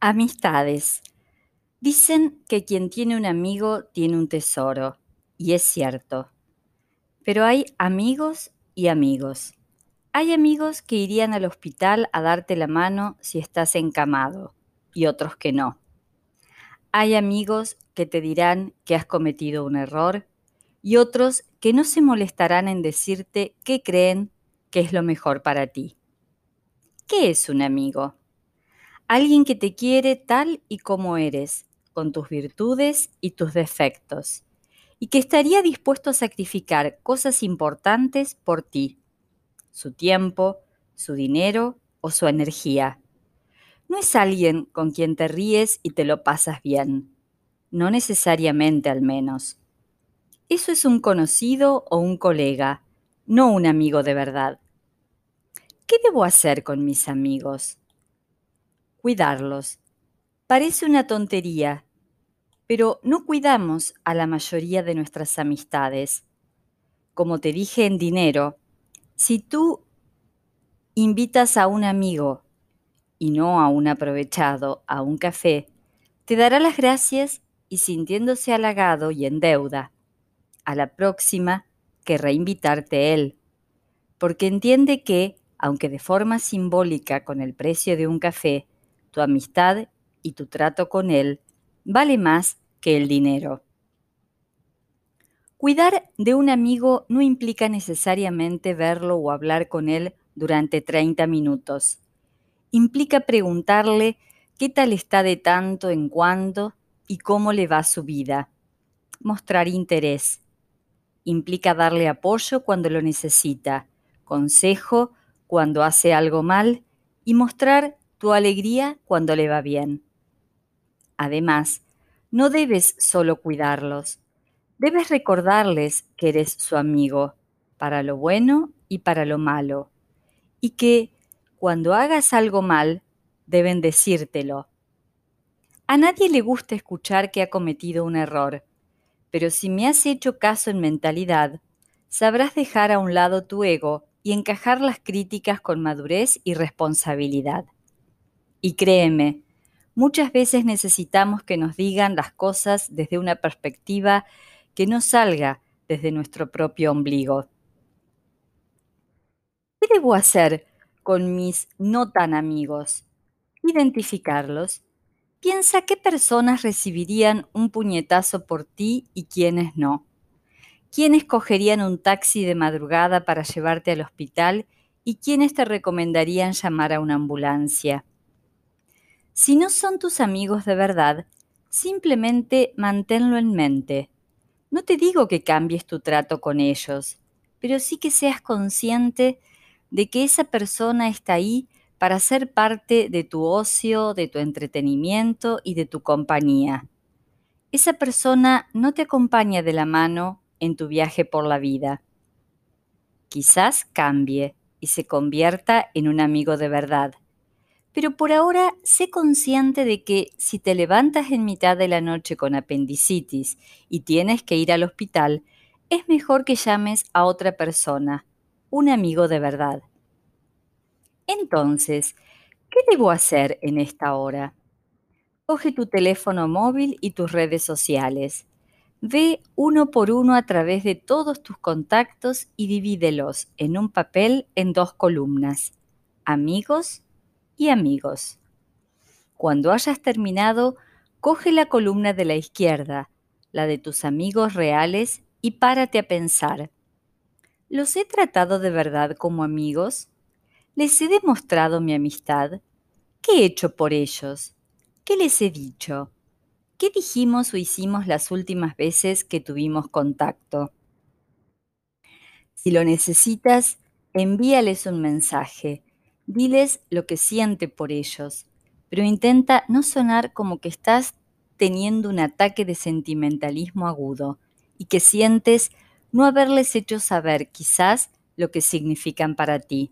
Amistades. Dicen que quien tiene un amigo tiene un tesoro, y es cierto. Pero hay amigos y amigos. Hay amigos que irían al hospital a darte la mano si estás encamado, y otros que no. Hay amigos que te dirán que has cometido un error, y otros que no se molestarán en decirte qué creen que es lo mejor para ti. ¿Qué es un amigo? Alguien que te quiere tal y como eres, con tus virtudes y tus defectos, y que estaría dispuesto a sacrificar cosas importantes por ti, su tiempo, su dinero o su energía. No es alguien con quien te ríes y te lo pasas bien, no necesariamente al menos. Eso es un conocido o un colega, no un amigo de verdad. ¿Qué debo hacer con mis amigos? Cuidarlos. Parece una tontería, pero no cuidamos a la mayoría de nuestras amistades. Como te dije en dinero, si tú invitas a un amigo y no a un aprovechado a un café, te dará las gracias y sintiéndose halagado y en deuda, a la próxima querrá invitarte él, porque entiende que, aunque de forma simbólica con el precio de un café, tu amistad y tu trato con él vale más que el dinero. Cuidar de un amigo no implica necesariamente verlo o hablar con él durante 30 minutos. Implica preguntarle qué tal está de tanto en cuando y cómo le va su vida. Mostrar interés. Implica darle apoyo cuando lo necesita, consejo cuando hace algo mal y mostrar tu alegría cuando le va bien. Además, no debes solo cuidarlos, debes recordarles que eres su amigo, para lo bueno y para lo malo, y que cuando hagas algo mal, deben decírtelo. A nadie le gusta escuchar que ha cometido un error, pero si me has hecho caso en mentalidad, sabrás dejar a un lado tu ego y encajar las críticas con madurez y responsabilidad. Y créeme, muchas veces necesitamos que nos digan las cosas desde una perspectiva que no salga desde nuestro propio ombligo. ¿Qué debo hacer con mis no tan amigos? Identificarlos. Piensa qué personas recibirían un puñetazo por ti y quiénes no. ¿Quiénes cogerían un taxi de madrugada para llevarte al hospital y quiénes te recomendarían llamar a una ambulancia? Si no son tus amigos de verdad, simplemente manténlo en mente. No te digo que cambies tu trato con ellos, pero sí que seas consciente de que esa persona está ahí para ser parte de tu ocio, de tu entretenimiento y de tu compañía. Esa persona no te acompaña de la mano en tu viaje por la vida. Quizás cambie y se convierta en un amigo de verdad pero por ahora sé consciente de que si te levantas en mitad de la noche con apendicitis y tienes que ir al hospital, es mejor que llames a otra persona, un amigo de verdad. Entonces, ¿qué debo hacer en esta hora? Coge tu teléfono móvil y tus redes sociales. Ve uno por uno a través de todos tus contactos y divídelos en un papel en dos columnas. Amigos y amigos. Cuando hayas terminado, coge la columna de la izquierda, la de tus amigos reales, y párate a pensar. ¿Los he tratado de verdad como amigos? ¿Les he demostrado mi amistad? ¿Qué he hecho por ellos? ¿Qué les he dicho? ¿Qué dijimos o hicimos las últimas veces que tuvimos contacto? Si lo necesitas, envíales un mensaje Diles lo que siente por ellos, pero intenta no sonar como que estás teniendo un ataque de sentimentalismo agudo y que sientes no haberles hecho saber quizás lo que significan para ti.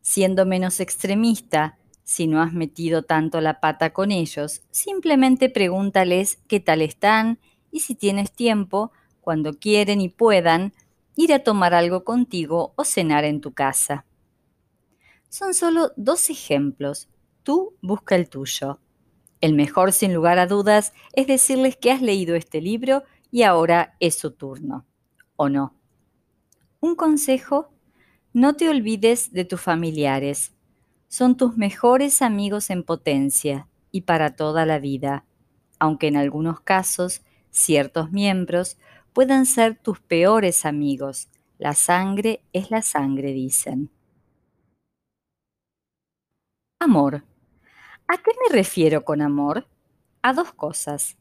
Siendo menos extremista, si no has metido tanto la pata con ellos, simplemente pregúntales qué tal están y si tienes tiempo, cuando quieren y puedan, ir a tomar algo contigo o cenar en tu casa. Son solo dos ejemplos. tú, busca el tuyo. El mejor, sin lugar a dudas, es decirles que has leído este libro y ahora es su turno. ¿O no? Un consejo, no te olvides de tus familiares. Son tus mejores amigos en potencia y para toda la vida, aunque en algunos casos ciertos miembros puedan ser tus peores amigos. La sangre es la sangre, dicen. Amor. ¿A qué me refiero con amor? A dos cosas.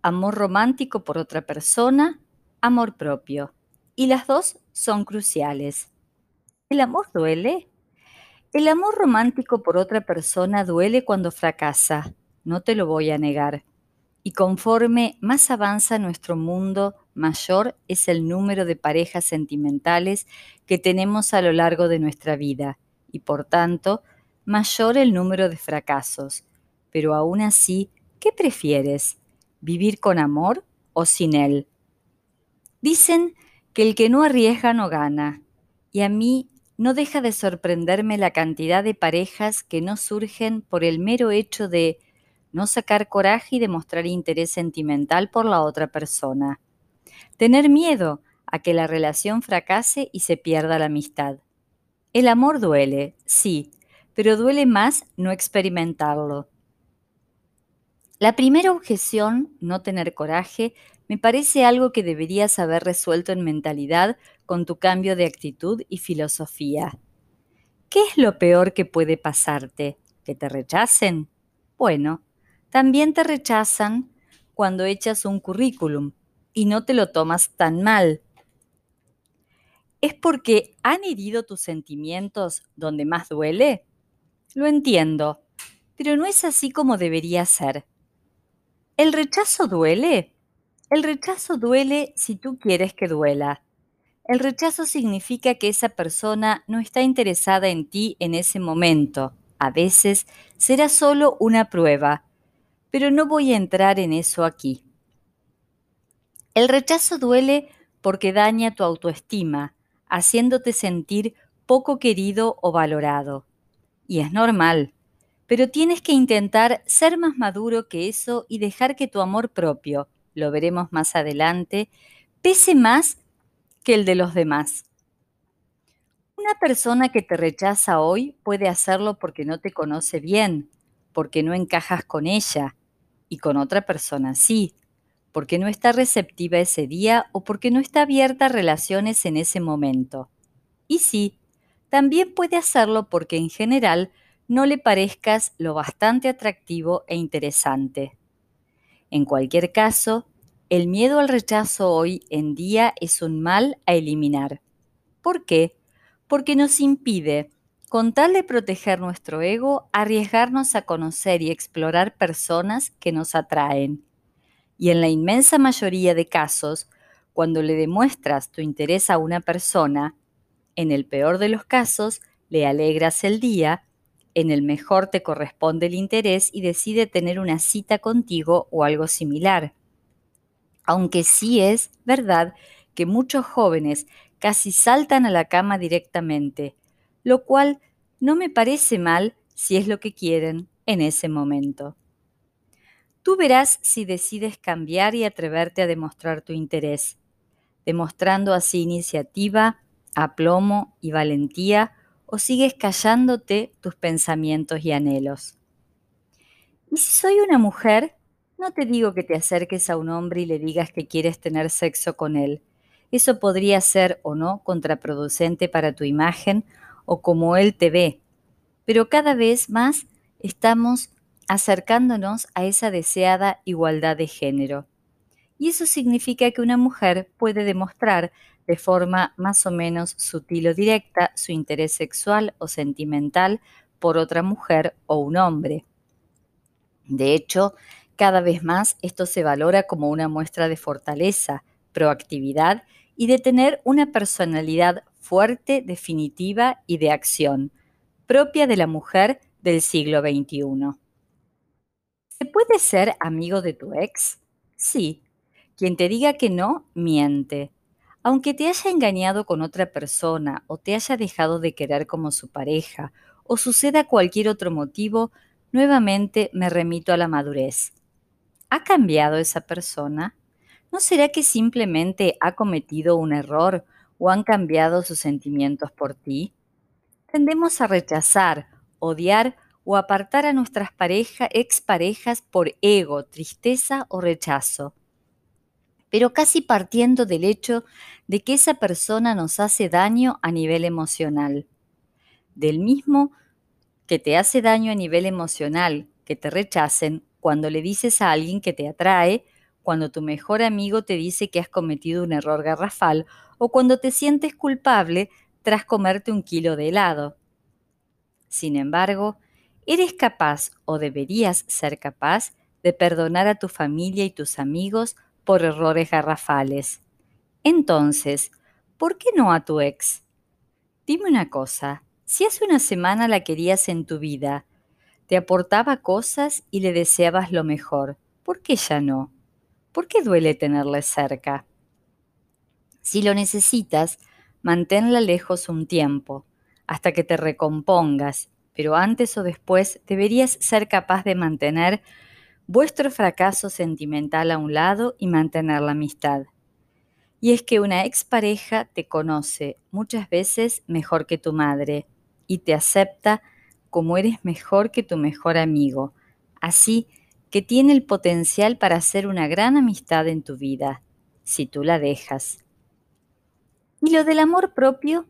Amor romántico por otra persona, amor propio. Y las dos son cruciales. ¿El amor duele? El amor romántico por otra persona duele cuando fracasa, no te lo voy a negar. Y conforme más avanza nuestro mundo, mayor es el número de parejas sentimentales que tenemos a lo largo de nuestra vida y por tanto mayor el número de fracasos. Pero aún así, ¿qué prefieres? ¿Vivir con amor o sin él? Dicen que el que no arriesga no gana, y a mí no deja de sorprenderme la cantidad de parejas que no surgen por el mero hecho de no sacar coraje y demostrar interés sentimental por la otra persona. Tener miedo a que la relación fracase y se pierda la amistad. El amor duele, sí, pero duele más no experimentarlo. La primera objeción, no tener coraje, me parece algo que deberías haber resuelto en mentalidad con tu cambio de actitud y filosofía. ¿Qué es lo peor que puede pasarte? ¿Que te rechacen? Bueno, también te rechazan cuando echas un currículum y no te lo tomas tan mal. ¿Es porque han herido tus sentimientos donde más duele? Lo entiendo, pero no es así como debería ser. ¿El rechazo duele? El rechazo duele si tú quieres que duela. El rechazo significa que esa persona no está interesada en ti en ese momento. A veces será solo una prueba, pero no voy a entrar en eso aquí. El rechazo duele porque daña tu autoestima, haciéndote sentir poco querido o valorado. Y es normal, pero tienes que intentar ser más maduro que eso y dejar que tu amor propio, lo veremos más adelante, pese más que el de los demás. Una persona que te rechaza hoy puede hacerlo porque no te conoce bien, porque no encajas con ella, y con otra persona sí, porque no está receptiva ese día o porque no está abierta a relaciones en ese momento. Y sí, también puede hacerlo porque en general no le parezcas lo bastante atractivo e interesante. En cualquier caso, el miedo al rechazo hoy en día es un mal a eliminar. ¿Por qué? Porque nos impide, con tal de proteger nuestro ego, arriesgarnos a conocer y explorar personas que nos atraen. Y en la inmensa mayoría de casos, cuando le demuestras tu interés a una persona, en el peor de los casos, le alegras el día, en el mejor te corresponde el interés y decide tener una cita contigo o algo similar. Aunque sí es verdad que muchos jóvenes casi saltan a la cama directamente, lo cual no me parece mal si es lo que quieren en ese momento. Tú verás si decides cambiar y atreverte a demostrar tu interés, demostrando así iniciativa, aplomo y valentía o sigues callándote tus pensamientos y anhelos. Y si soy una mujer, no te digo que te acerques a un hombre y le digas que quieres tener sexo con él. Eso podría ser o no contraproducente para tu imagen o como él te ve. Pero cada vez más estamos acercándonos a esa deseada igualdad de género. Y eso significa que una mujer puede demostrar de forma más o menos sutil o directa su interés sexual o sentimental por otra mujer o un hombre. De hecho, cada vez más esto se valora como una muestra de fortaleza, proactividad y de tener una personalidad fuerte, definitiva y de acción, propia de la mujer del siglo XXI. ¿Se puede ser amigo de tu ex? Sí. Quien te diga que no, miente. Aunque te haya engañado con otra persona o te haya dejado de querer como su pareja o suceda cualquier otro motivo, nuevamente me remito a la madurez. ¿Ha cambiado esa persona? ¿No será que simplemente ha cometido un error o han cambiado sus sentimientos por ti? Tendemos a rechazar, odiar o apartar a nuestras parejas, exparejas por ego, tristeza o rechazo. Pero casi partiendo del hecho de que esa persona nos hace daño a nivel emocional. Del mismo que te hace daño a nivel emocional, que te rechacen cuando le dices a alguien que te atrae, cuando tu mejor amigo te dice que has cometido un error garrafal o cuando te sientes culpable tras comerte un kilo de helado. Sin embargo, eres capaz o deberías ser capaz de perdonar a tu familia y tus amigos por errores garrafales. Entonces, ¿por qué no a tu ex? Dime una cosa, si hace una semana la querías en tu vida, te aportaba cosas y le deseabas lo mejor, ¿por qué ya no? ¿Por qué duele tenerle cerca? Si lo necesitas, manténla lejos un tiempo, hasta que te recompongas, pero antes o después deberías ser capaz de mantener vuestro fracaso sentimental a un lado y mantener la amistad. Y es que una expareja te conoce muchas veces mejor que tu madre y te acepta como eres mejor que tu mejor amigo, así que tiene el potencial para hacer una gran amistad en tu vida, si tú la dejas. Y lo del amor propio,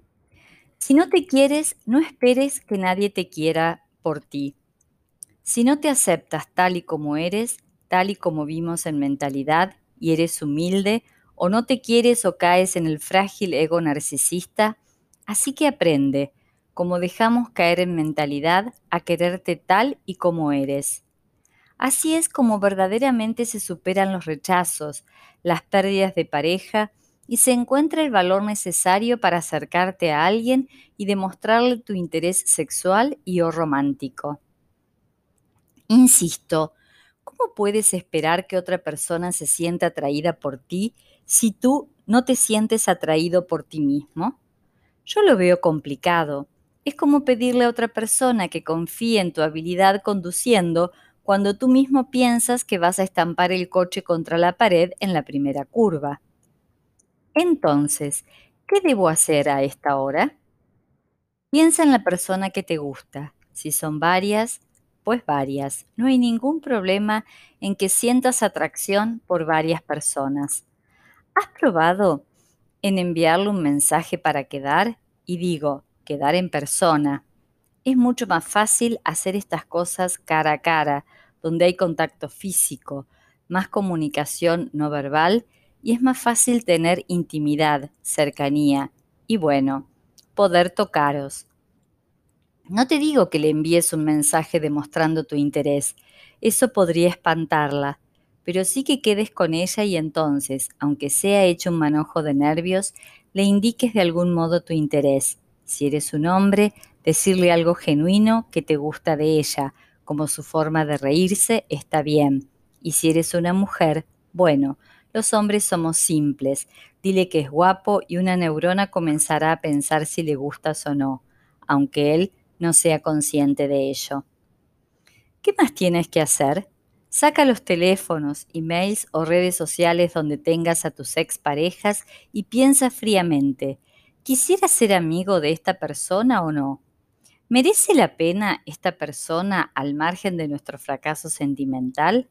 si no te quieres, no esperes que nadie te quiera por ti. Si no te aceptas tal y como eres, tal y como vimos en mentalidad, y eres humilde, o no te quieres o caes en el frágil ego narcisista, así que aprende, como dejamos caer en mentalidad, a quererte tal y como eres. Así es como verdaderamente se superan los rechazos, las pérdidas de pareja y se encuentra el valor necesario para acercarte a alguien y demostrarle tu interés sexual y o romántico. Insisto, ¿cómo puedes esperar que otra persona se sienta atraída por ti si tú no te sientes atraído por ti mismo? Yo lo veo complicado. Es como pedirle a otra persona que confíe en tu habilidad conduciendo cuando tú mismo piensas que vas a estampar el coche contra la pared en la primera curva. Entonces, ¿qué debo hacer a esta hora? Piensa en la persona que te gusta. Si son varias, pues varias. No hay ningún problema en que sientas atracción por varias personas. ¿Has probado en enviarle un mensaje para quedar? Y digo, quedar en persona. Es mucho más fácil hacer estas cosas cara a cara, donde hay contacto físico, más comunicación no verbal y es más fácil tener intimidad, cercanía y bueno, poder tocaros. No te digo que le envíes un mensaje demostrando tu interés, eso podría espantarla, pero sí que quedes con ella y entonces, aunque sea hecho un manojo de nervios, le indiques de algún modo tu interés. Si eres un hombre, decirle algo genuino que te gusta de ella, como su forma de reírse, está bien. Y si eres una mujer, bueno, los hombres somos simples. Dile que es guapo y una neurona comenzará a pensar si le gustas o no, aunque él no sea consciente de ello. ¿Qué más tienes que hacer? Saca los teléfonos, emails o redes sociales donde tengas a tus exparejas y piensa fríamente, ¿quisiera ser amigo de esta persona o no? ¿Merece la pena esta persona al margen de nuestro fracaso sentimental?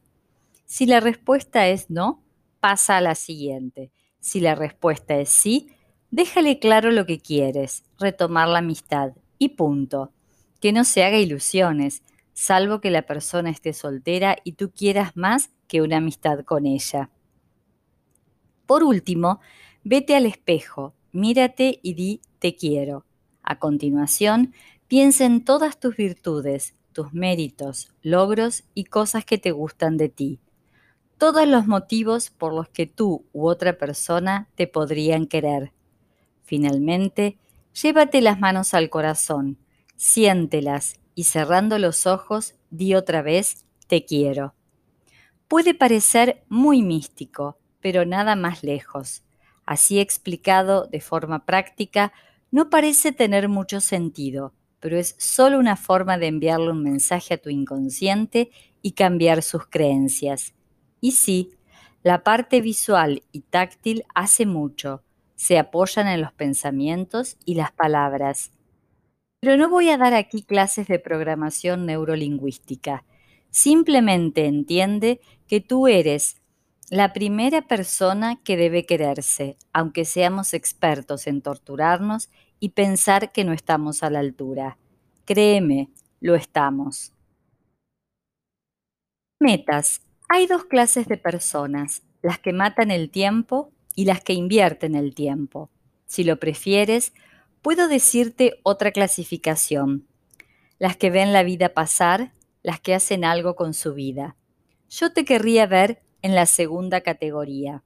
Si la respuesta es no, pasa a la siguiente. Si la respuesta es sí, déjale claro lo que quieres, retomar la amistad y punto. Que no se haga ilusiones, salvo que la persona esté soltera y tú quieras más que una amistad con ella. Por último, vete al espejo, mírate y di te quiero. A continuación, piensa en todas tus virtudes, tus méritos, logros y cosas que te gustan de ti todos los motivos por los que tú u otra persona te podrían querer. Finalmente, llévate las manos al corazón, siéntelas y cerrando los ojos, di otra vez, te quiero. Puede parecer muy místico, pero nada más lejos. Así explicado de forma práctica, no parece tener mucho sentido, pero es solo una forma de enviarle un mensaje a tu inconsciente y cambiar sus creencias. Y sí, la parte visual y táctil hace mucho, se apoyan en los pensamientos y las palabras. Pero no voy a dar aquí clases de programación neurolingüística. Simplemente entiende que tú eres la primera persona que debe quererse, aunque seamos expertos en torturarnos y pensar que no estamos a la altura. Créeme, lo estamos. Metas. Hay dos clases de personas, las que matan el tiempo y las que invierten el tiempo. Si lo prefieres, puedo decirte otra clasificación. Las que ven la vida pasar, las que hacen algo con su vida. Yo te querría ver en la segunda categoría.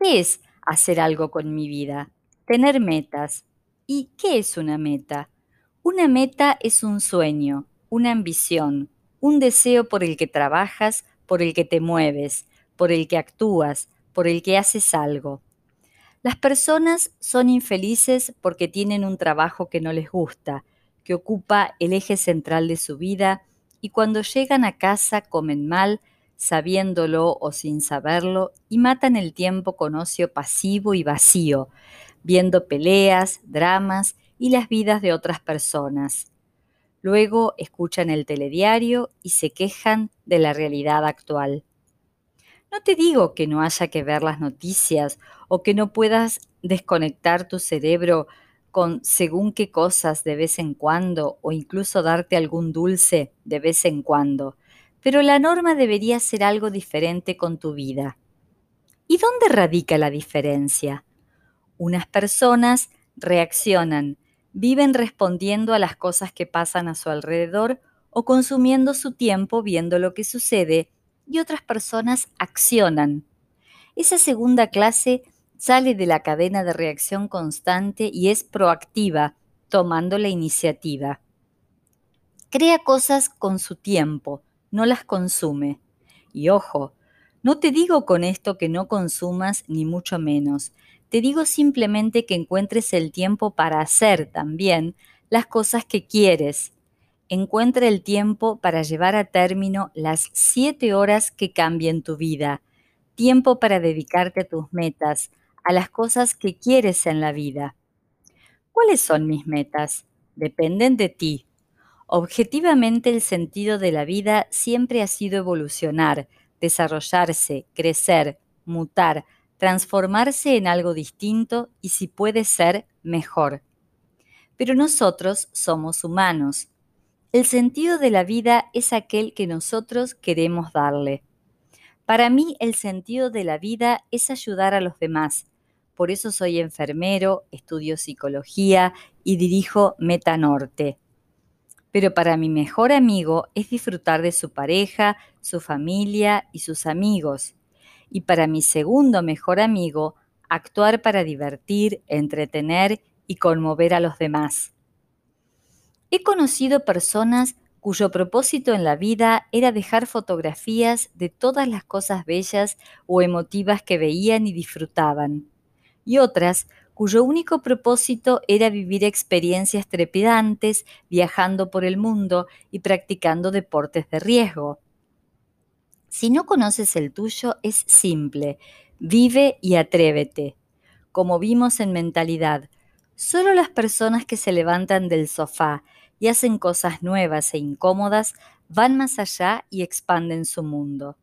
¿Qué es hacer algo con mi vida? Tener metas. ¿Y qué es una meta? Una meta es un sueño, una ambición, un deseo por el que trabajas, por el que te mueves, por el que actúas, por el que haces algo. Las personas son infelices porque tienen un trabajo que no les gusta, que ocupa el eje central de su vida, y cuando llegan a casa comen mal, sabiéndolo o sin saberlo, y matan el tiempo con ocio pasivo y vacío, viendo peleas, dramas y las vidas de otras personas. Luego escuchan el telediario y se quejan de la realidad actual. No te digo que no haya que ver las noticias o que no puedas desconectar tu cerebro con según qué cosas de vez en cuando o incluso darte algún dulce de vez en cuando, pero la norma debería ser algo diferente con tu vida. ¿Y dónde radica la diferencia? Unas personas reaccionan, viven respondiendo a las cosas que pasan a su alrededor o consumiendo su tiempo viendo lo que sucede y otras personas accionan. Esa segunda clase sale de la cadena de reacción constante y es proactiva, tomando la iniciativa. Crea cosas con su tiempo, no las consume. Y ojo, no te digo con esto que no consumas ni mucho menos, te digo simplemente que encuentres el tiempo para hacer también las cosas que quieres. Encuentra el tiempo para llevar a término las siete horas que cambien tu vida. Tiempo para dedicarte a tus metas, a las cosas que quieres en la vida. ¿Cuáles son mis metas? Dependen de ti, Objetivamente el sentido de la vida siempre ha sido evolucionar, desarrollarse, crecer, mutar, transformarse en algo distinto y si puede ser, mejor. Pero nosotros somos humanos. El sentido de la vida es aquel que nosotros queremos darle. Para mí el sentido de la vida es ayudar a los demás. Por eso soy enfermero, estudio psicología y dirijo Meta Norte pero para mi mejor amigo es disfrutar de su pareja, su familia y sus amigos. Y para mi segundo mejor amigo, actuar para divertir, entretener y conmover a los demás. He conocido personas cuyo propósito en la vida era dejar fotografías de todas las cosas bellas o emotivas que veían y disfrutaban, y otras cuyo único propósito era vivir experiencias trepidantes, viajando por el mundo y practicando deportes de riesgo. Si no conoces el tuyo, es simple, vive y atrévete. Como vimos en mentalidad, solo las personas que se levantan del sofá y hacen cosas nuevas e incómodas van más allá y expanden su mundo.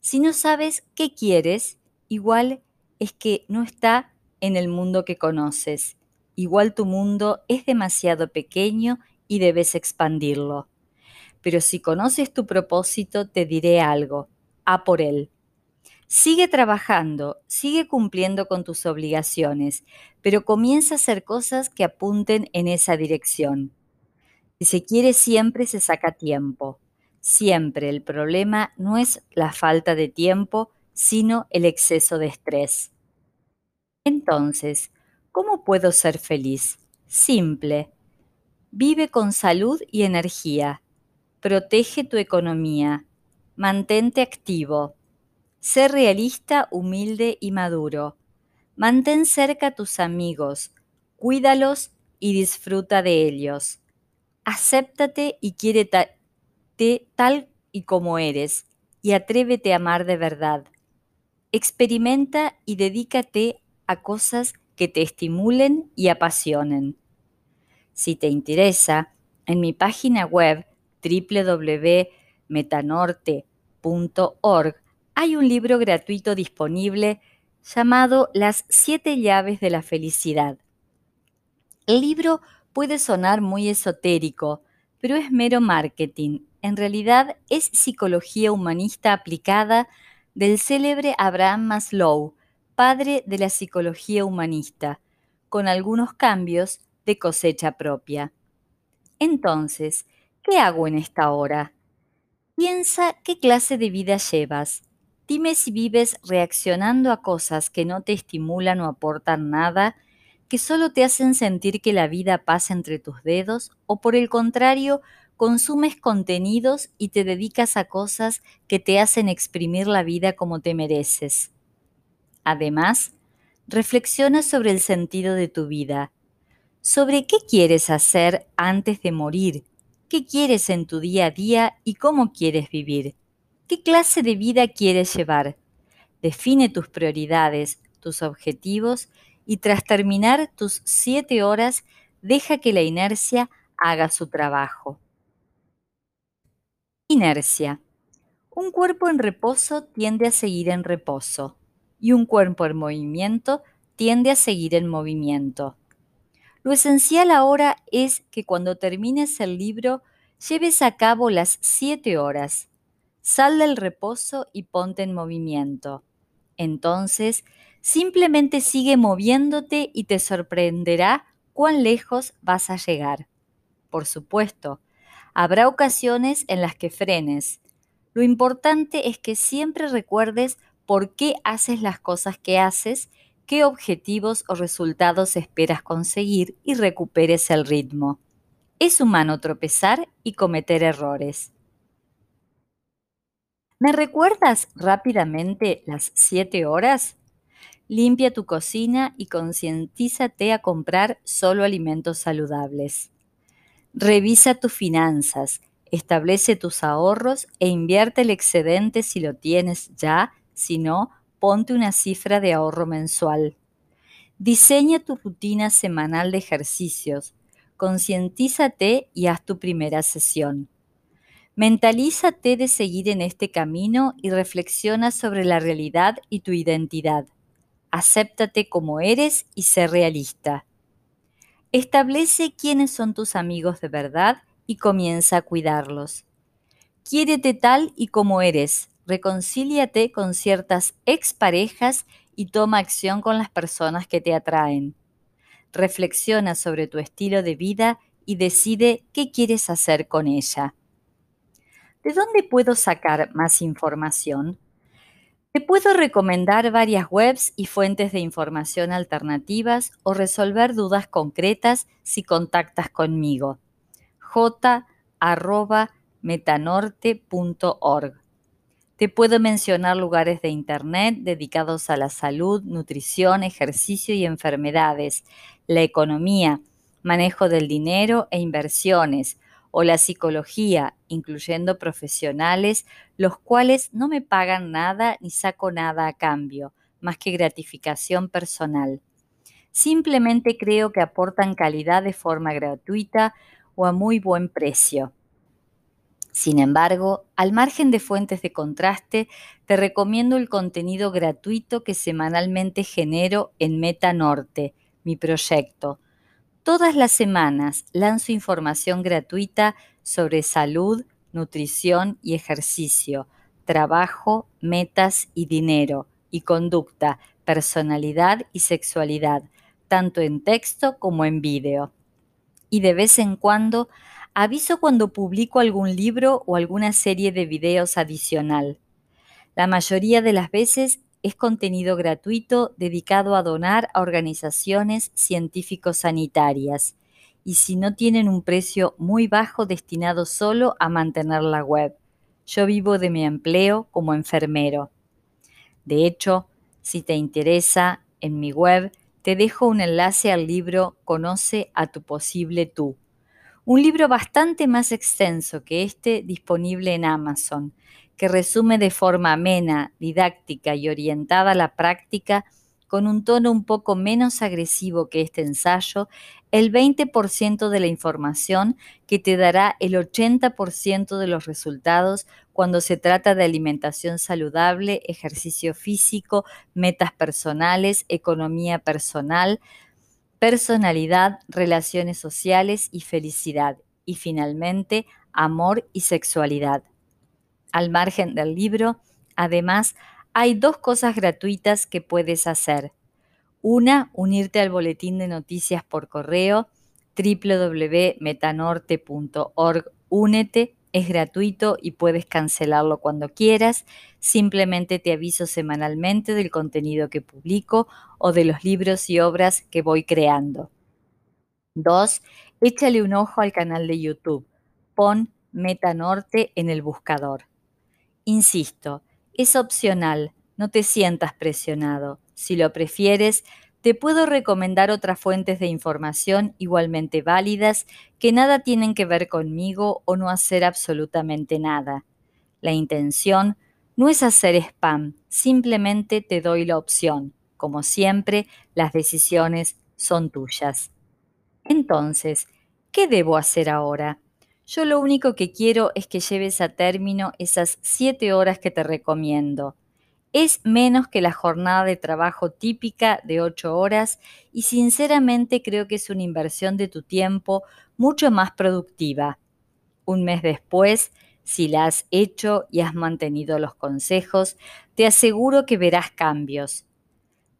Si no sabes qué quieres, igual es que no está en el mundo que conoces. Igual tu mundo es demasiado pequeño y debes expandirlo. Pero si conoces tu propósito, te diré algo. A por él. Sigue trabajando, sigue cumpliendo con tus obligaciones, pero comienza a hacer cosas que apunten en esa dirección. Si se quiere siempre se saca tiempo. Siempre el problema no es la falta de tiempo, sino el exceso de estrés. Entonces, ¿cómo puedo ser feliz? Simple. Vive con salud y energía. Protege tu economía. Mantente activo. Sé realista, humilde y maduro. Mantén cerca a tus amigos. Cuídalos y disfruta de ellos. Acéptate y quiérete tal y como eres y atrévete a amar de verdad. Experimenta y dedícate a cosas que te estimulen y apasionen. Si te interesa, en mi página web www.metanorte.org hay un libro gratuito disponible llamado Las siete llaves de la felicidad. El libro puede sonar muy esotérico, pero es mero marketing. En realidad es psicología humanista aplicada del célebre Abraham Maslow, padre de la psicología humanista, con algunos cambios de cosecha propia. Entonces, ¿qué hago en esta hora? Piensa qué clase de vida llevas. Dime si vives reaccionando a cosas que no te estimulan o aportan nada, que solo te hacen sentir que la vida pasa entre tus dedos, o por el contrario, consumes contenidos y te dedicas a cosas que te hacen exprimir la vida como te mereces. Además, reflexiona sobre el sentido de tu vida, sobre qué quieres hacer antes de morir, qué quieres en tu día a día y cómo quieres vivir, qué clase de vida quieres llevar. Define tus prioridades, tus objetivos y tras terminar tus siete horas, deja que la inercia haga su trabajo. Inercia. Un cuerpo en reposo tiende a seguir en reposo y un cuerpo en movimiento tiende a seguir en movimiento. Lo esencial ahora es que cuando termines el libro lleves a cabo las siete horas. Sal del reposo y ponte en movimiento. Entonces, simplemente sigue moviéndote y te sorprenderá cuán lejos vas a llegar. Por supuesto, Habrá ocasiones en las que frenes. Lo importante es que siempre recuerdes por qué haces las cosas que haces, qué objetivos o resultados esperas conseguir y recuperes el ritmo. Es humano tropezar y cometer errores. ¿Me recuerdas rápidamente las siete horas? Limpia tu cocina y concientízate a comprar solo alimentos saludables. Revisa tus finanzas, establece tus ahorros e invierte el excedente si lo tienes ya, si no, ponte una cifra de ahorro mensual. Diseña tu rutina semanal de ejercicios, concientízate y haz tu primera sesión. Mentalízate de seguir en este camino y reflexiona sobre la realidad y tu identidad. Acéptate como eres y sé realista. Establece quiénes son tus amigos de verdad y comienza a cuidarlos. Quiérete tal y como eres, reconcíliate con ciertas exparejas y toma acción con las personas que te atraen. Reflexiona sobre tu estilo de vida y decide qué quieres hacer con ella. ¿De dónde puedo sacar más información? Te puedo recomendar varias webs y fuentes de información alternativas o resolver dudas concretas si contactas conmigo. j.metanorte.org. Te puedo mencionar lugares de Internet dedicados a la salud, nutrición, ejercicio y enfermedades, la economía, manejo del dinero e inversiones, o la psicología, incluyendo profesionales, los cuales no me pagan nada ni saco nada a cambio, más que gratificación personal. Simplemente creo que aportan calidad de forma gratuita o a muy buen precio. Sin embargo, al margen de fuentes de contraste, te recomiendo el contenido gratuito que semanalmente genero en Meta Norte, mi proyecto, Todas las semanas lanzo información gratuita sobre salud, nutrición y ejercicio, trabajo, metas y dinero, y conducta, personalidad y sexualidad, tanto en texto como en vídeo. Y de vez en cuando aviso cuando publico algún libro o alguna serie de videos adicional. La mayoría de las veces es contenido gratuito dedicado a donar a organizaciones científico-sanitarias y si no tienen un precio muy bajo destinado solo a mantener la web. Yo vivo de mi empleo como enfermero. De hecho, si te interesa, en mi web te dejo un enlace al libro Conoce a tu posible tú. Un libro bastante más extenso que este disponible en Amazon, que resume de forma amena, didáctica y orientada a la práctica, con un tono un poco menos agresivo que este ensayo, el 20% de la información que te dará el 80% de los resultados cuando se trata de alimentación saludable, ejercicio físico, metas personales, economía personal, personalidad, relaciones sociales y felicidad. Y finalmente, amor y sexualidad. Al margen del libro, además, hay dos cosas gratuitas que puedes hacer. Una, unirte al boletín de noticias por correo www.metanorte.org. Únete, es gratuito y puedes cancelarlo cuando quieras. Simplemente te aviso semanalmente del contenido que publico o de los libros y obras que voy creando. Dos, échale un ojo al canal de YouTube. Pon Metanorte en el buscador. Insisto, es opcional, no te sientas presionado. Si lo prefieres, te puedo recomendar otras fuentes de información igualmente válidas que nada tienen que ver conmigo o no hacer absolutamente nada. La intención no es hacer spam, simplemente te doy la opción. Como siempre, las decisiones son tuyas. Entonces, ¿qué debo hacer ahora? Yo lo único que quiero es que lleves a término esas siete horas que te recomiendo es menos que la jornada de trabajo típica de ocho horas y sinceramente creo que es una inversión de tu tiempo mucho más productiva. Un mes después, si la has hecho y has mantenido los consejos, te aseguro que verás cambios.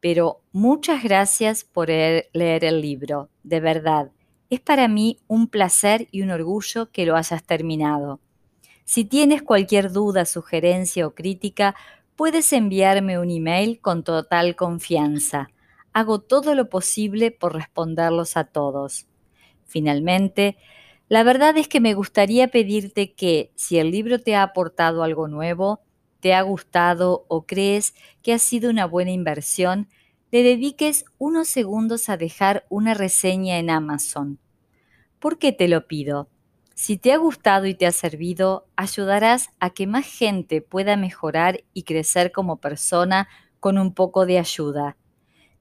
Pero muchas gracias por leer el libro, de verdad. Es para mí un placer y un orgullo que lo hayas terminado. Si tienes cualquier duda, sugerencia o crítica, puedes enviarme un email con total confianza. Hago todo lo posible por responderlos a todos. Finalmente, la verdad es que me gustaría pedirte que, si el libro te ha aportado algo nuevo, te ha gustado o crees que ha sido una buena inversión, le dediques unos segundos a dejar una reseña en Amazon. ¿Por qué te lo pido? Si te ha gustado y te ha servido, ayudarás a que más gente pueda mejorar y crecer como persona con un poco de ayuda.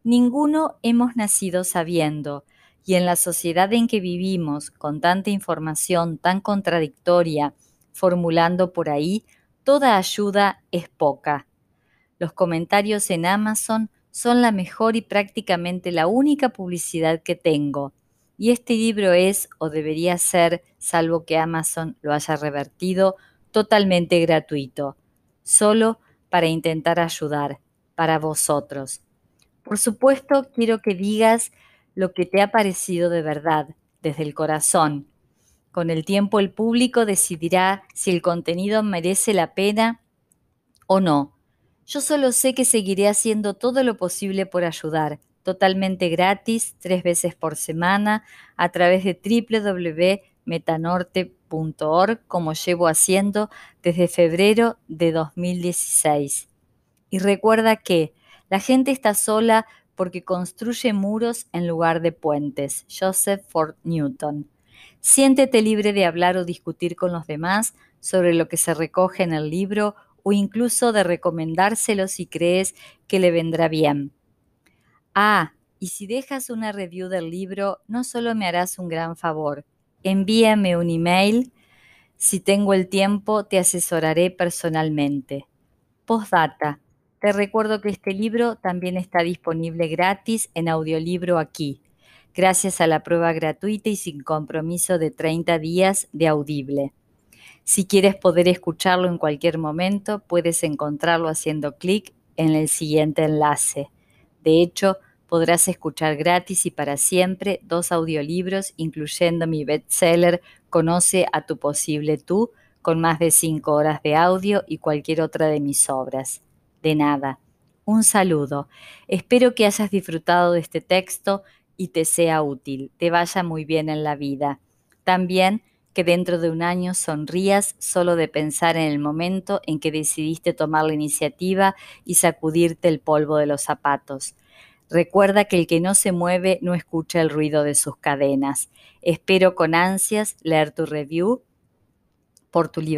Ninguno hemos nacido sabiendo, y en la sociedad en que vivimos, con tanta información tan contradictoria, formulando por ahí, toda ayuda es poca. Los comentarios en Amazon son la mejor y prácticamente la única publicidad que tengo y este libro es, o debería ser, salvo que Amazon lo haya revertido, totalmente gratuito, solo para intentar ayudar, para vosotros. Por supuesto, quiero que digas lo que te ha parecido de verdad, desde el corazón. Con el tiempo el público decidirá si el contenido merece la pena o no. Yo solo sé que seguiré haciendo todo lo posible por ayudar, totalmente gratis tres veces por semana a través de www.metanorte.org como llevo haciendo desde febrero de 2016. Y recuerda que la gente está sola porque construye muros en lugar de puentes. Joseph Ford Newton. Siéntete libre de hablar o discutir con los demás sobre lo que se recoge en el libro o incluso de recomendárselo si crees que le vendrá bien. Ah, y si dejas una review del libro, no solo me harás un gran favor, envíame un email. Si tengo el tiempo, te asesoraré personalmente. Postdata. Te recuerdo que este libro también está disponible gratis en audiolibro aquí, gracias a la prueba gratuita y sin compromiso de 30 días de Audible. Si quieres poder escucharlo en cualquier momento, puedes encontrarlo haciendo clic en el siguiente enlace. De hecho, podrás escuchar gratis y para siempre dos audiolibros, incluyendo mi bestseller Conoce a tu posible tú, con más de cinco horas de audio y cualquier otra de mis obras. De nada. Un saludo. Espero que hayas disfrutado de este texto y te sea útil, te vaya muy bien en la vida. También que dentro de un año sonrías solo de pensar en el momento en que decidiste tomar la iniciativa y sacudirte el polvo de los zapatos. Recuerda que el que no se mueve no escucha el ruido de sus cadenas. Espero con ansias leer tu review por tu libertad